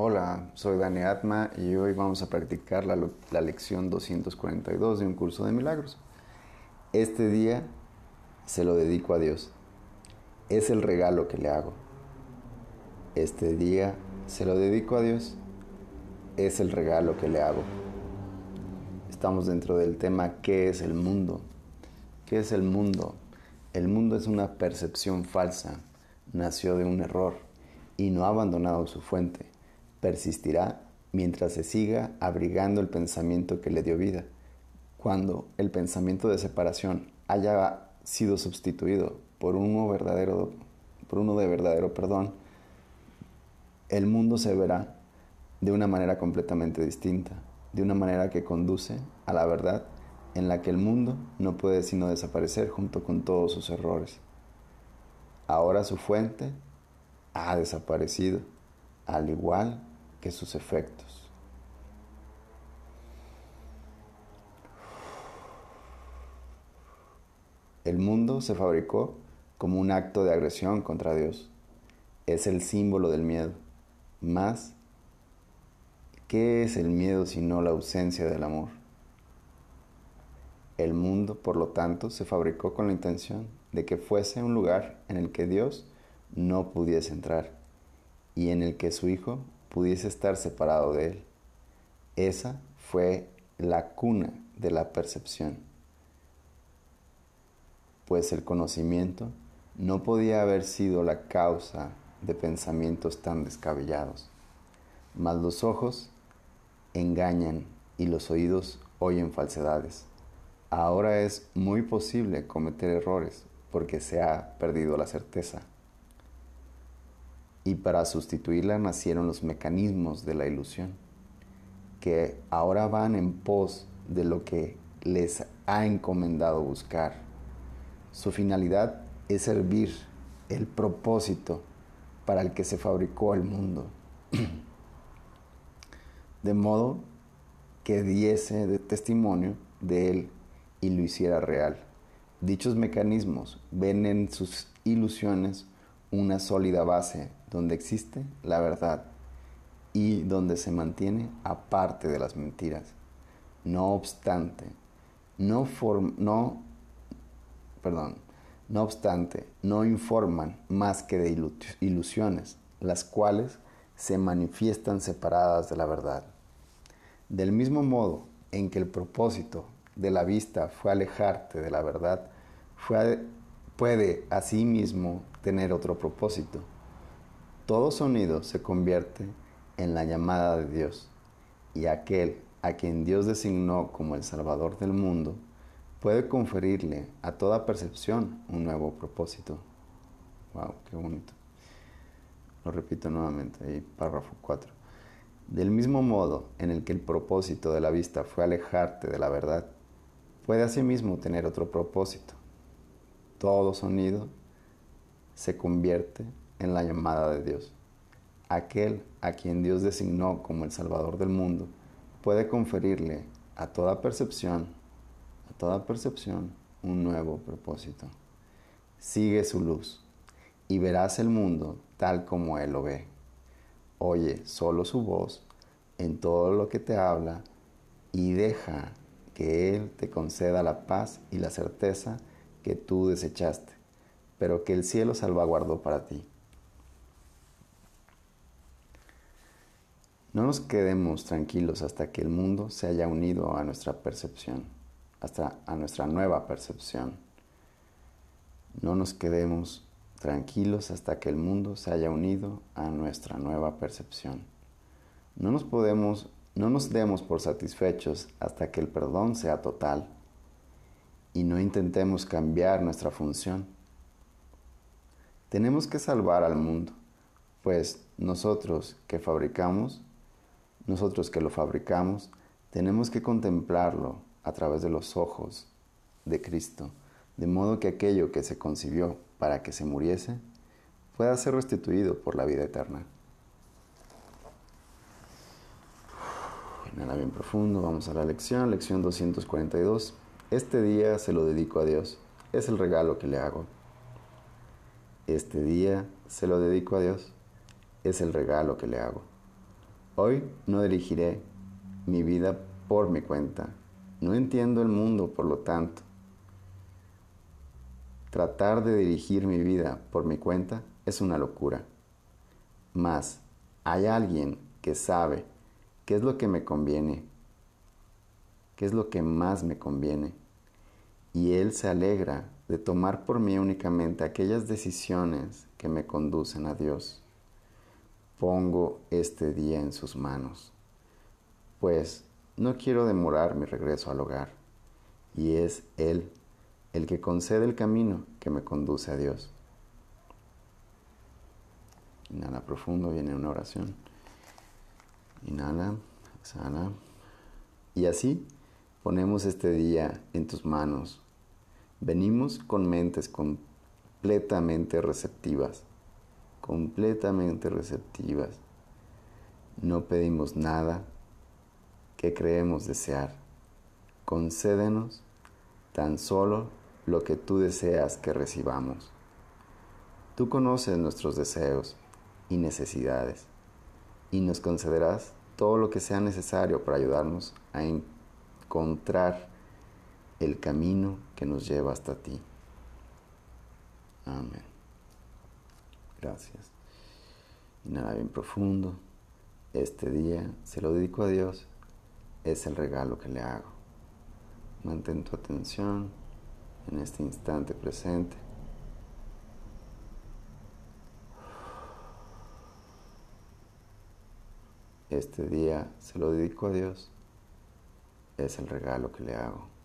Hola, soy Dani Atma y hoy vamos a practicar la, lección 242 de un curso de milagros. Este día se lo dedico a Dios. Es el regalo que le hago. Este día se lo dedico a Dios. Es el regalo que le hago. Estamos dentro del tema ¿qué es el mundo? ¿Qué es el mundo? El mundo es una percepción falsa. Nació de un error y no ha abandonado su fuente. Persistirá mientras se siga abrigando el pensamiento que le dio vida. Cuando el pensamiento de separación haya sido sustituido por uno verdadero por uno de verdadero perdón, el mundo se verá de una manera completamente distinta, de una manera que conduce a la verdad en la que el mundo no puede sino desaparecer junto con todos sus errores. Ahora su fuente ha desaparecido, al igual que sus efectos. El mundo se fabricó como un acto de agresión contra Dios. Es el símbolo del miedo. Más, ¿qué es el miedo sino la ausencia del amor? El mundo, por lo tanto, se fabricó con la intención de que fuese un lugar en el que Dios no pudiese entrar y en el que su Hijo pudiese estar separado de él. Esa fue la cuna de la percepción, pues el conocimiento no podía haber sido la causa de pensamientos tan descabellados. Mas los ojos engañan y los oídos oyen falsedades. Ahora es muy posible cometer errores porque se ha perdido la certeza y para sustituirla nacieron los mecanismos de la ilusión, que ahora van en pos de lo que les ha encomendado buscar. Su finalidad es servir el propósito para el que se fabricó el mundo, de modo que diese testimonio de él y lo hiciera real. Dichos mecanismos ven en sus ilusiones una sólida base donde existe la verdad y donde se mantiene aparte de las mentiras. No obstante, no, no, perdón, no obstante, no informan más que de ilusiones, las cuales se manifiestan separadas de la verdad. Del mismo modo en que el propósito de la vista fue alejarte de la verdad, fue puede asimismo tener otro propósito. Todo sonido se convierte en la llamada de Dios y aquel a quien Dios designó como el Salvador del mundo puede conferirle a toda percepción un nuevo propósito. Wow, qué bonito. Lo repito nuevamente, ahí párrafo 4. Del mismo modo en el que el propósito de la vista fue alejarte de la verdad, puede asimismo tener otro propósito todo sonido se convierte en la llamada de Dios. Aquel a quien Dios designó como el Salvador del mundo puede conferirle a toda percepción, a toda percepción, un nuevo propósito. Sigue su luz y verás el mundo tal como Él lo ve. Oye solo su voz en todo lo que te habla y deja que Él te conceda la paz y la certeza que tú desechaste, pero que el cielo salvaguardó para ti. No nos quedemos tranquilos hasta que el mundo se haya unido a nuestra percepción, hasta a nuestra nueva percepción. No nos quedemos tranquilos hasta que el mundo se haya unido a nuestra nueva percepción. No nos podemos no nos demos por satisfechos hasta que el perdón sea total y no intentemos cambiar nuestra función. Tenemos que salvar al mundo, pues nosotros que fabricamos, nosotros que lo fabricamos, tenemos que contemplarlo a través de los ojos de Cristo, de modo que aquello que se concibió para que se muriese pueda ser restituido por la vida eterna. Inhala bien profundo, vamos a la lección, lección 242. Este día se lo dedico a Dios. Es el regalo que le hago. Este día se lo dedico a Dios. Es el regalo que le hago. Hoy no dirigiré mi vida por mi cuenta. No entiendo el mundo, por lo tanto. Tratar de dirigir mi vida por mi cuenta es una locura. Mas hay alguien que sabe qué es lo que me conviene, qué es lo que más me conviene. Y Él se alegra de tomar por mí únicamente aquellas decisiones que me conducen a Dios pongo este día en sus manos, pues no quiero demorar mi regreso al hogar, y es Él el que concede el camino que me conduce a Dios. Inhala profundo, viene una oración. Inhala, exhala. Y así ponemos este día en tus manos. Venimos con mentes completamente receptivas completamente receptivas. No pedimos nada que creemos desear. Concédenos tan solo lo que tú deseas que recibamos. Tú conoces nuestros deseos y necesidades y nos concederás todo lo que sea necesario para ayudarnos a encontrar el camino que nos lleva hasta ti. Amén. Gracias. Inhala bien profundo. Este día se lo dedico a Dios. Es el regalo que le hago. Mantén tu atención en este instante presente. Este día se lo dedico a Dios. Es el regalo que le hago.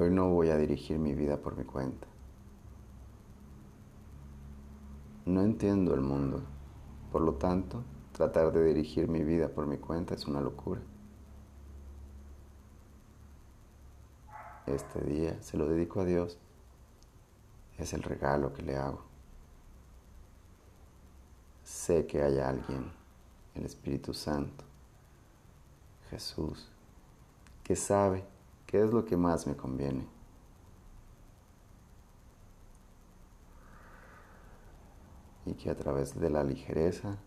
Hoy no voy a dirigir mi vida por mi cuenta. No entiendo el mundo, por lo tanto, tratar de dirigir mi vida por mi cuenta es una locura. Este día se lo dedico a Dios. Es el regalo que le hago. Sé que hay alguien, el Espíritu Santo, Jesús, que sabe ¿Qué es lo que más me conviene? Y que a través de la ligereza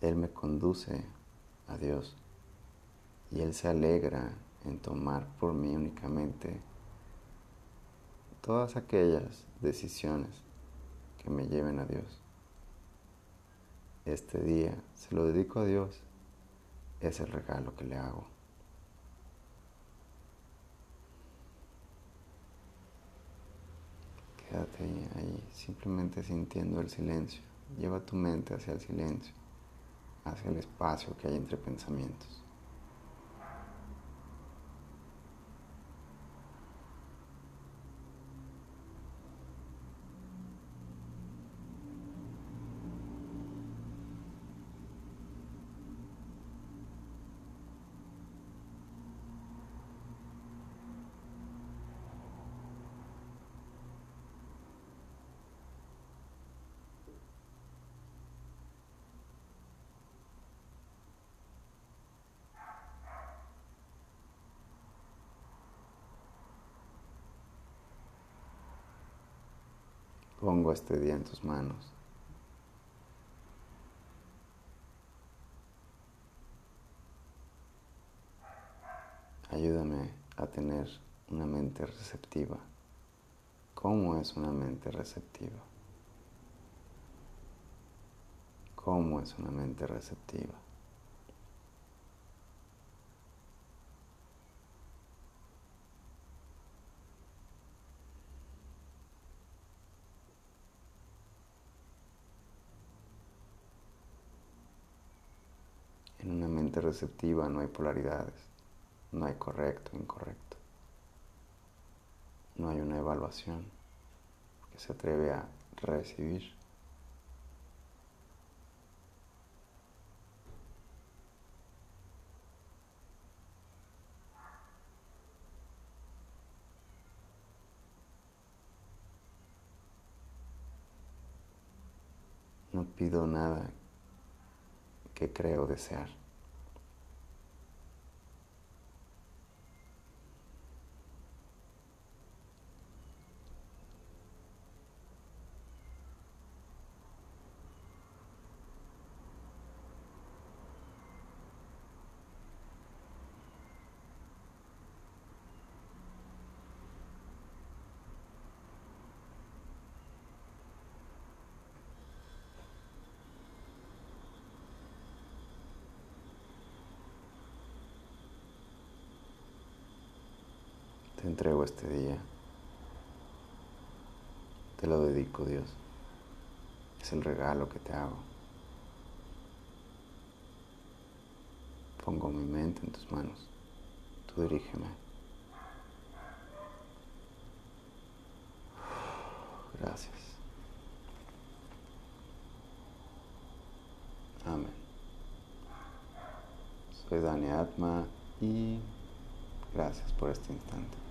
Él me conduce a Dios y Él se alegra en tomar por mí únicamente todas aquellas decisiones que me lleven a Dios este día se lo dedico a Dios, es el regalo que le hago. Quédate ahí, simplemente sintiendo el silencio. Lleva tu mente hacia el silencio, hacia el espacio que hay entre pensamientos. Pongo este día en tus manos. Ayúdame a tener una mente receptiva. ¿Cómo es una mente receptiva? ¿Cómo es una mente receptiva? Receptiva no hay polaridades, no hay correcto, incorrecto. No hay una evaluación que se atreve a recibir. No pido nada que creo desear. Entrego este día. Te lo dedico, Dios. Es el regalo que te hago. Pongo mi mente en tus manos. Tú dirígeme. Gracias. Amén. Soy Dani Atma y gracias por este instante.